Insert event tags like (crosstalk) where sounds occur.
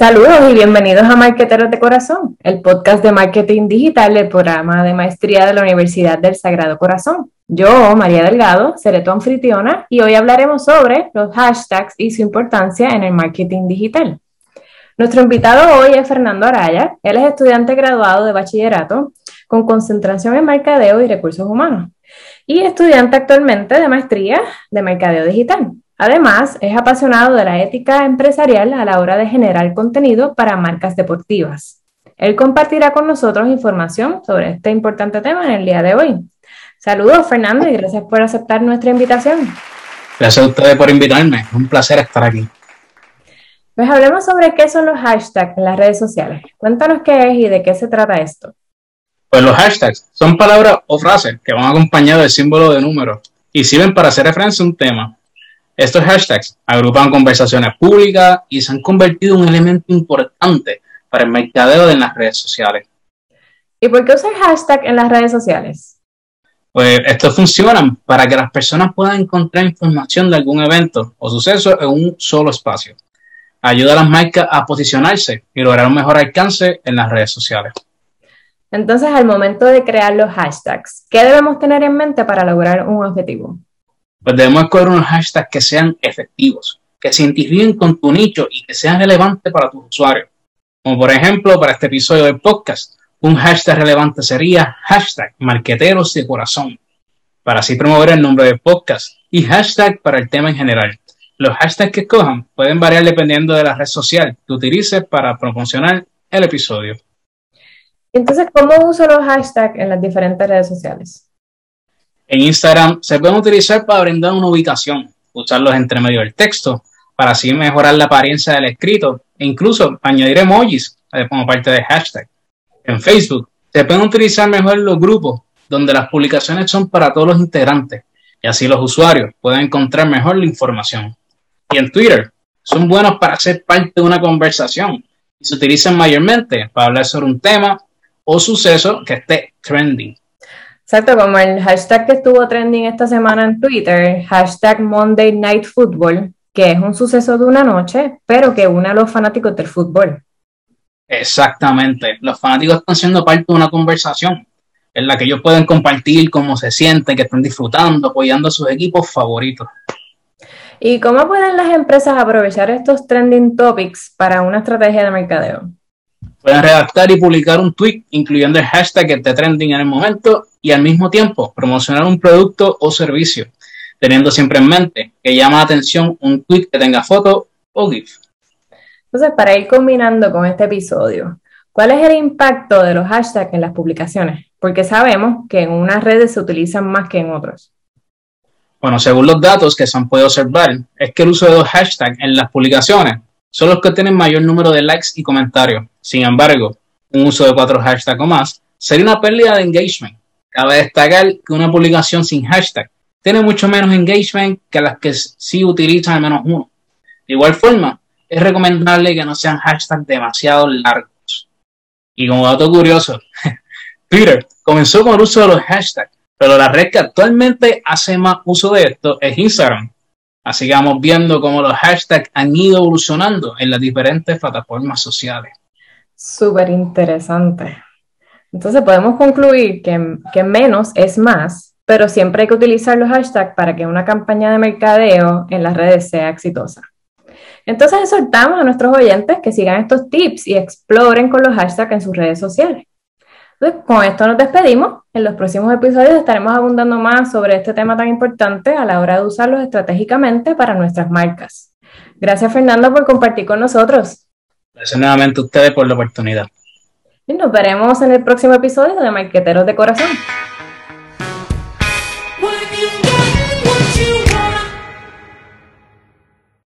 Saludos y bienvenidos a Marqueteros de Corazón, el podcast de marketing digital del programa de maestría de la Universidad del Sagrado Corazón. Yo, María Delgado, seré tu anfitriona y hoy hablaremos sobre los hashtags y su importancia en el marketing digital. Nuestro invitado hoy es Fernando Araya. Él es estudiante graduado de bachillerato con concentración en mercadeo y recursos humanos y estudiante actualmente de maestría de mercadeo digital. Además, es apasionado de la ética empresarial a la hora de generar contenido para marcas deportivas. Él compartirá con nosotros información sobre este importante tema en el día de hoy. Saludos, Fernando, y gracias por aceptar nuestra invitación. Gracias a ustedes por invitarme. Es un placer estar aquí. Pues hablemos sobre qué son los hashtags en las redes sociales. Cuéntanos qué es y de qué se trata esto. Pues los hashtags son palabras o frases que van acompañados del símbolo de número y sirven para hacer referencia a un tema. Estos hashtags agrupan conversaciones públicas y se han convertido en un elemento importante para el mercadeo en las redes sociales. ¿Y por qué usar hashtag en las redes sociales? Pues estos funcionan para que las personas puedan encontrar información de algún evento o suceso en un solo espacio. Ayuda a las marcas a posicionarse y lograr un mejor alcance en las redes sociales. Entonces, al momento de crear los hashtags, ¿qué debemos tener en mente para lograr un objetivo? Pues debemos escoger unos hashtags que sean efectivos, que se identifiquen con tu nicho y que sean relevantes para tus usuarios. Como por ejemplo, para este episodio del podcast, un hashtag relevante sería hashtag marqueteros de corazón, para así promover el nombre del podcast, y hashtag para el tema en general. Los hashtags que escojan pueden variar dependiendo de la red social que utilices para promocionar el episodio. Entonces, ¿cómo uso los hashtags en las diferentes redes sociales? En Instagram se pueden utilizar para brindar una ubicación, usarlos entre medio del texto, para así mejorar la apariencia del escrito e incluso añadir emojis eh, como parte de hashtag. En Facebook se pueden utilizar mejor los grupos, donde las publicaciones son para todos los integrantes y así los usuarios pueden encontrar mejor la información. Y en Twitter son buenos para ser parte de una conversación y se utilizan mayormente para hablar sobre un tema o suceso que esté trending. Exacto, como el hashtag que estuvo trending esta semana en Twitter, hashtag Monday Night Football, que es un suceso de una noche, pero que une a los fanáticos del fútbol. Exactamente, los fanáticos están siendo parte de una conversación en la que ellos pueden compartir cómo se sienten, que están disfrutando, apoyando a sus equipos favoritos. ¿Y cómo pueden las empresas aprovechar estos trending topics para una estrategia de mercadeo? Pueden redactar y publicar un tweet incluyendo el hashtag que esté trending en el momento y al mismo tiempo promocionar un producto o servicio, teniendo siempre en mente que llama la atención un tweet que tenga foto o GIF. Entonces, para ir combinando con este episodio, ¿cuál es el impacto de los hashtags en las publicaciones? Porque sabemos que en unas redes se utilizan más que en otras. Bueno, según los datos que se han podido observar, es que el uso de los hashtags en las publicaciones son los que tienen mayor número de likes y comentarios. Sin embargo, un uso de cuatro hashtags o más sería una pérdida de engagement. Cabe destacar que una publicación sin hashtag tiene mucho menos engagement que las que sí utilizan al menos uno. De igual forma, es recomendable que no sean hashtags demasiado largos. Y como dato curioso, (laughs) Twitter comenzó con el uso de los hashtags, pero la red que actualmente hace más uso de esto es Instagram, Así que vamos viendo cómo los hashtags han ido evolucionando en las diferentes plataformas sociales. Súper interesante. Entonces podemos concluir que, menos es más, pero siempre hay que utilizar los hashtags para que una campaña de mercadeo en las redes sea exitosa. Entonces exhortamos a nuestros oyentes que sigan estos tips y exploren con los hashtags en sus redes sociales. Con esto nos despedimos. En los próximos episodios estaremos abundando más sobre este tema tan importante a la hora de usarlos estratégicamente para nuestras marcas. Gracias, Fernando, por compartir con nosotros. Gracias nuevamente a ustedes por la oportunidad. Y nos veremos en el próximo episodio de Marqueteros de Corazón.